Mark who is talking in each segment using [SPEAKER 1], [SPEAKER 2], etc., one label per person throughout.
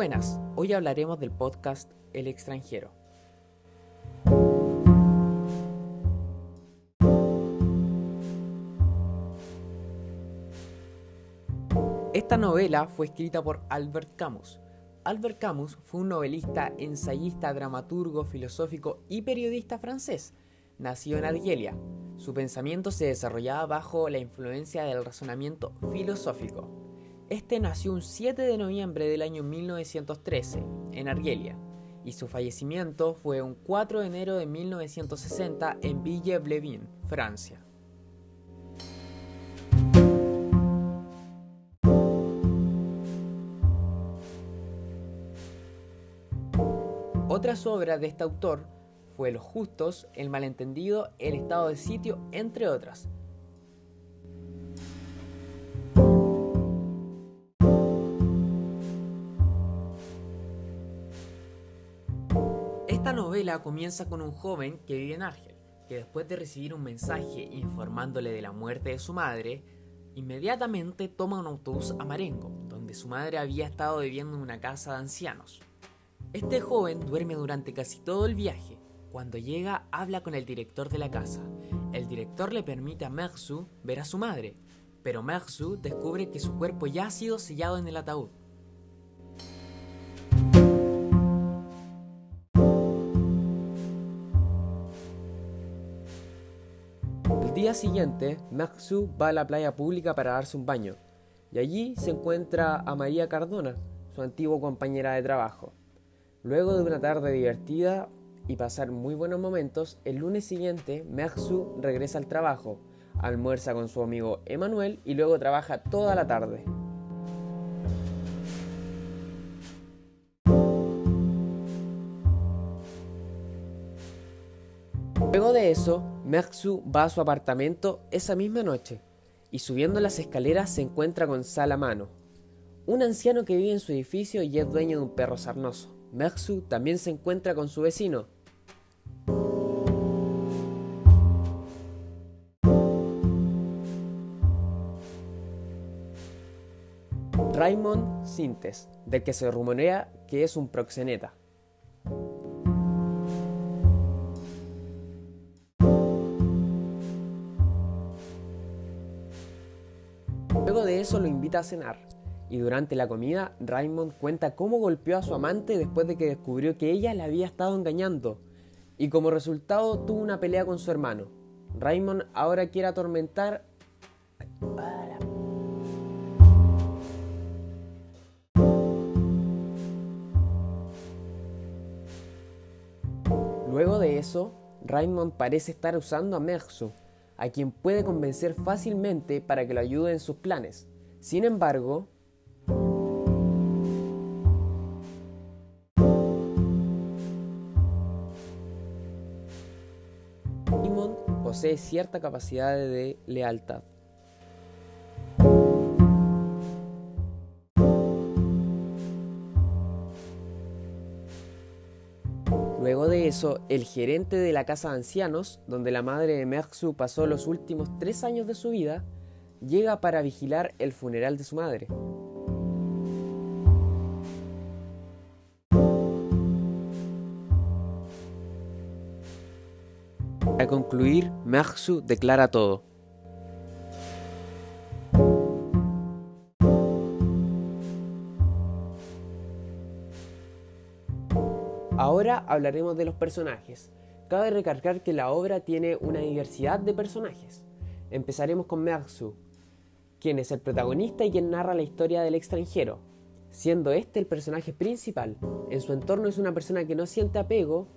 [SPEAKER 1] buenas, hoy hablaremos del podcast El extranjero. Esta novela fue escrita por Albert Camus. Albert Camus fue un novelista, ensayista, dramaturgo, filosófico y periodista francés. Nació en Argelia. Su pensamiento se desarrollaba bajo la influencia del razonamiento filosófico. Este nació un 7 de noviembre del año 1913 en Argelia y su fallecimiento fue un 4 de enero de 1960 en Ville-Blevin, Francia. Otras obras de este autor fue Los Justos, El Malentendido, El Estado de Sitio, entre otras. Novela comienza con un joven que vive en Argel, que después de recibir un mensaje informándole de la muerte de su madre, inmediatamente toma un autobús a Marengo, donde su madre había estado viviendo en una casa de ancianos. Este joven duerme durante casi todo el viaje. Cuando llega, habla con el director de la casa. El director le permite a Merzu ver a su madre, pero Merzu descubre que su cuerpo ya ha sido sellado en el ataúd. Día siguiente, Maxu va a la playa pública para darse un baño, y allí se encuentra a María Cardona, su antigua compañera de trabajo. Luego de una tarde divertida y pasar muy buenos momentos, el lunes siguiente, Maxu regresa al trabajo, almuerza con su amigo Emanuel y luego trabaja toda la tarde. Luego de eso, Merxu va a su apartamento esa misma noche y subiendo las escaleras se encuentra con Salamano, un anciano que vive en su edificio y es dueño de un perro sarnoso. Merxu también se encuentra con su vecino. Raymond Sintes, del que se rumorea que es un proxeneta. Lo invita a cenar, y durante la comida Raymond cuenta cómo golpeó a su amante después de que descubrió que ella le había estado engañando, y como resultado tuvo una pelea con su hermano. Raymond ahora quiere atormentar... Luego de eso, Raymond parece estar usando a Merzu, a quien puede convencer fácilmente para que lo ayude en sus planes. Sin embargo, Raymond posee cierta capacidad de lealtad. Luego de eso, el gerente de la casa de ancianos, donde la madre de Merxu pasó los últimos tres años de su vida, llega para vigilar el funeral de su madre. Para concluir, Merxu declara todo. Ahora hablaremos de los personajes. Cabe recalcar que la obra tiene una diversidad de personajes. Empezaremos con Merxu, quien es el protagonista y quien narra la historia del extranjero, siendo este el personaje principal. En su entorno es una persona que no siente apego,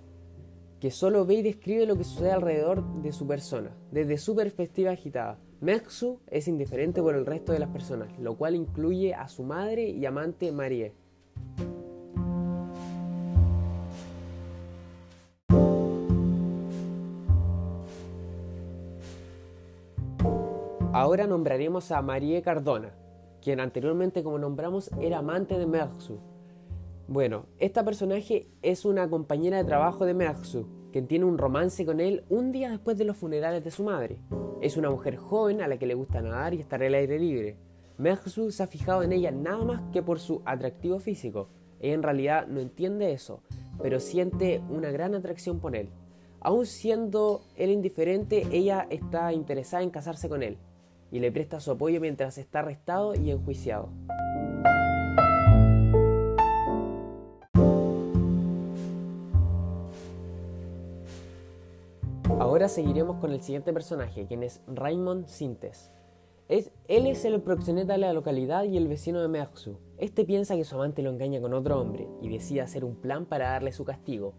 [SPEAKER 1] que solo ve y describe lo que sucede alrededor de su persona, desde su perspectiva agitada. Merxu es indiferente por el resto de las personas, lo cual incluye a su madre y amante Marie. Ahora nombraremos a Marie Cardona, quien anteriormente como nombramos era amante de Merxu. Bueno, esta personaje es una compañera de trabajo de Merxu, quien tiene un romance con él un día después de los funerales de su madre. Es una mujer joven a la que le gusta nadar y estar al aire libre. Merxu se ha fijado en ella nada más que por su atractivo físico. Ella en realidad no entiende eso, pero siente una gran atracción por él. Aún siendo él indiferente, ella está interesada en casarse con él y le presta su apoyo mientras está arrestado y enjuiciado. Ahora seguiremos con el siguiente personaje, quien es Raymond Sintes. Es, él es el proxeneta de la localidad y el vecino de Meaxu. Este piensa que su amante lo engaña con otro hombre y decide hacer un plan para darle su castigo.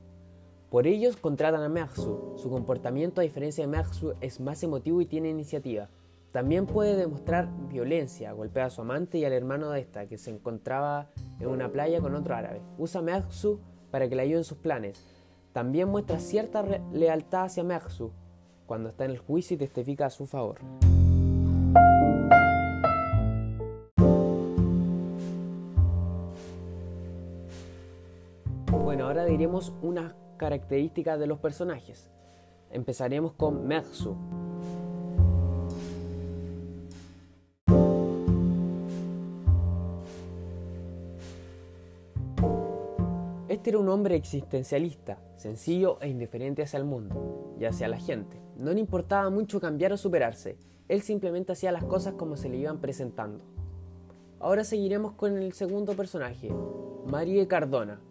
[SPEAKER 1] Por ellos contratan a Meaxu. Su comportamiento, a diferencia de Meaxu, es más emotivo y tiene iniciativa. También puede demostrar violencia, golpea a su amante y al hermano de esta, que se encontraba en una playa con otro árabe. Usa a para que le ayude en sus planes. También muestra cierta lealtad hacia Meaxu cuando está en el juicio y testifica a su favor. Bueno, ahora diremos unas características de los personajes. Empezaremos con Mersu. Este era un hombre existencialista, sencillo e indiferente hacia el mundo y hacia la gente. No le importaba mucho cambiar o superarse, él simplemente hacía las cosas como se le iban presentando. Ahora seguiremos con el segundo personaje, Marie Cardona.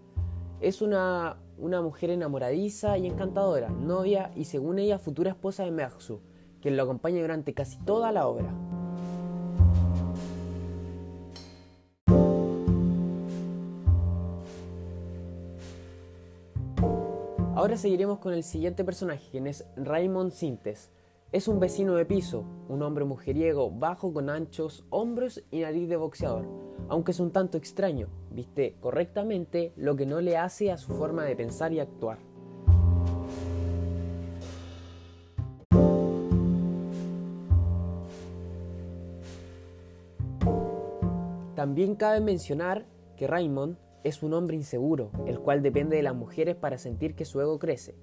[SPEAKER 1] Es una, una mujer enamoradiza y encantadora, novia y según ella futura esposa de Mersu, quien lo acompaña durante casi toda la obra. Ahora seguiremos con el siguiente personaje, quien es Raymond Sintes. Es un vecino de piso, un hombre mujeriego, bajo con anchos hombros y nariz de boxeador. Aunque es un tanto extraño, viste correctamente lo que no le hace a su forma de pensar y actuar. También cabe mencionar que Raymond es un hombre inseguro, el cual depende de las mujeres para sentir que su ego crece.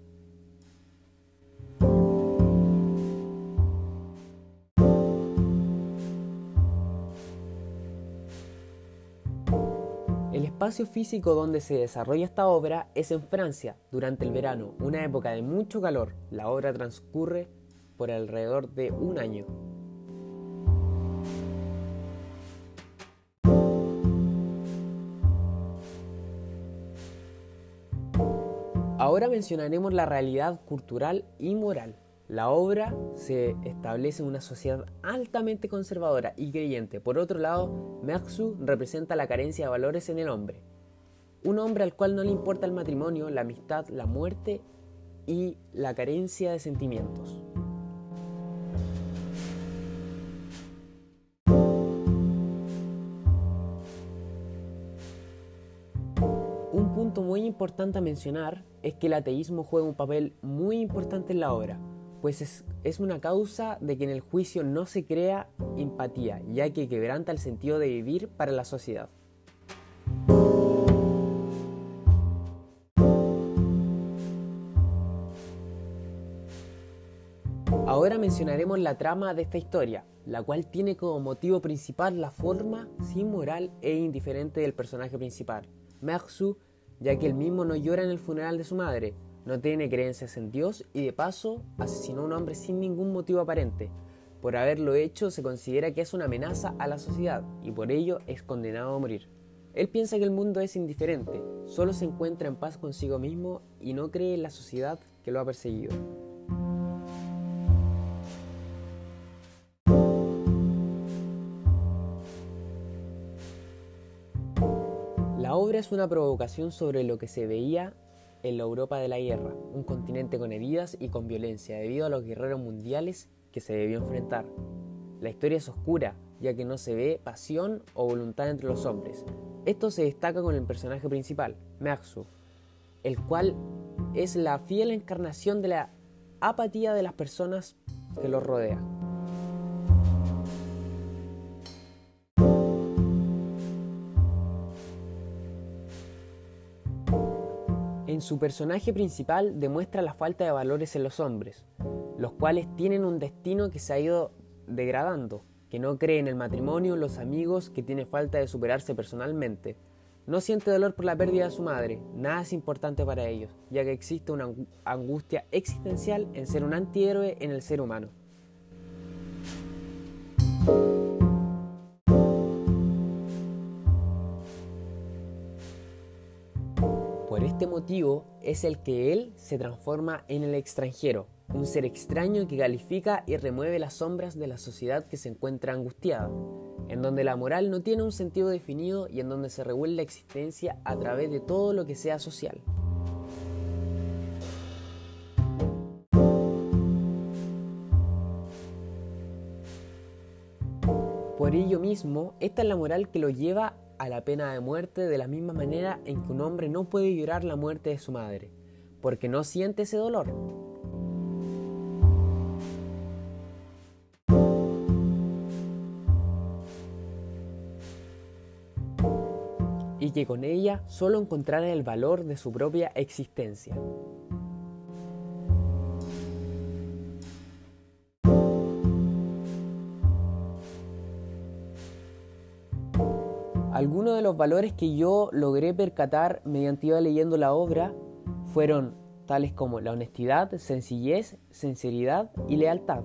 [SPEAKER 1] El espacio físico donde se desarrolla esta obra es en Francia, durante el verano, una época de mucho calor. La obra transcurre por alrededor de un año. Ahora mencionaremos la realidad cultural y moral. La obra se establece en una sociedad altamente conservadora y creyente. Por otro lado, Merxu representa la carencia de valores en el hombre. Un hombre al cual no le importa el matrimonio, la amistad, la muerte y la carencia de sentimientos. Punto muy importante a mencionar es que el ateísmo juega un papel muy importante en la obra pues es, una causa de que en el juicio no se crea empatía, ya que quebranta el sentido de vivir para la sociedad. Ahora mencionaremos la trama de esta historia, la cual tiene como motivo principal la forma sin moral e indiferente del personaje principal, Mersu, ya que él mismo no llora en el funeral de su madre, no tiene creencias en Dios y de paso asesinó a un hombre sin ningún motivo aparente. Por haberlo hecho se considera que es una amenaza a la sociedad y por ello es condenado a morir. Él piensa que el mundo es indiferente, solo se encuentra en paz consigo mismo y no cree en la sociedad que lo ha perseguido. Obra es una provocación sobre lo que se veía en la Europa de la guerra, un continente con heridas y con violencia debido a los guerreros mundiales que se debió enfrentar. La historia es oscura, ya que no se ve pasión o voluntad entre los hombres. Esto se destaca con el personaje principal, Mersu, el cual es la fiel encarnación de la apatía de las personas que lo rodean. Su personaje principal demuestra la falta de valores en los hombres, los cuales tienen un destino que se ha ido degradando, que no cree en el matrimonio, los amigos, que tiene falta de superarse personalmente. No siente dolor por la pérdida de su madre, nada es importante para ellos, ya que existe una angustia existencial en ser un antihéroe en el ser humano. Motivo es el que él se transforma en el extranjero, un ser extraño que califica y remueve las sombras de la sociedad que se encuentra angustiada, en donde la moral no tiene un sentido definido y en donde se regula la existencia a través de todo lo que sea social. Por ello mismo, esta es la moral que lo lleva a la pena de muerte de la misma manera en que un hombre no puede llorar la muerte de su madre, porque no siente ese dolor, y que con ella solo encontrara el valor de su propia existencia. Algunos de los valores que yo logré percatar mediante iba leyendo la obra fueron tales como la honestidad, sencillez, sinceridad y lealtad.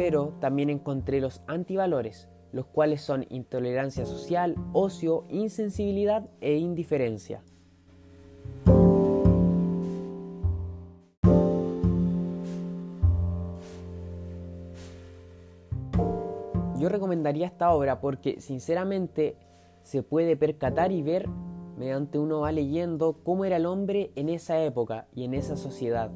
[SPEAKER 1] pero también encontré los antivalores, los cuales son intolerancia social, ocio, insensibilidad e indiferencia. Recomendaría esta obra porque sinceramente se puede percatar y ver mediante uno va leyendo cómo era el hombre en esa época y en esa sociedad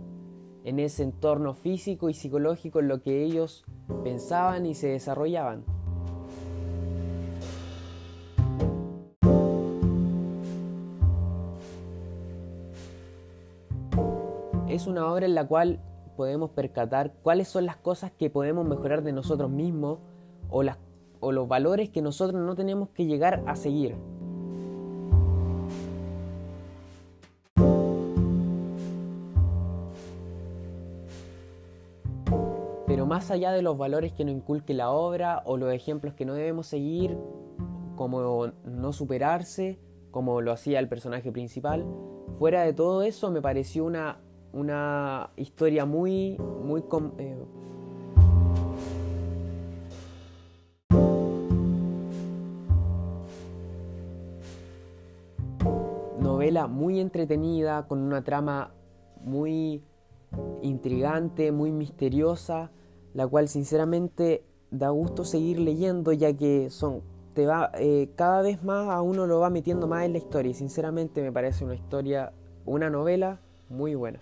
[SPEAKER 1] en ese entorno físico y psicológico en lo que ellos pensaban y se desarrollaban. Es una obra en la cual podemos percatar cuáles son las cosas que podemos mejorar de nosotros mismos o, los valores que nosotros no tenemos que llegar a seguir. Pero más allá de los valores que nos inculque la obra o los ejemplos que no debemos seguir, como no superarse, como lo hacía el personaje principal, fuera de todo eso me pareció una, una historia muy, muy... Eh, novela muy entretenida, con una trama muy intrigante, muy misteriosa, la cual sinceramente da gusto seguir leyendo ya que son te va eh, cada vez más a uno lo va metiendo más en la historia y sinceramente me parece una historia una novela muy buena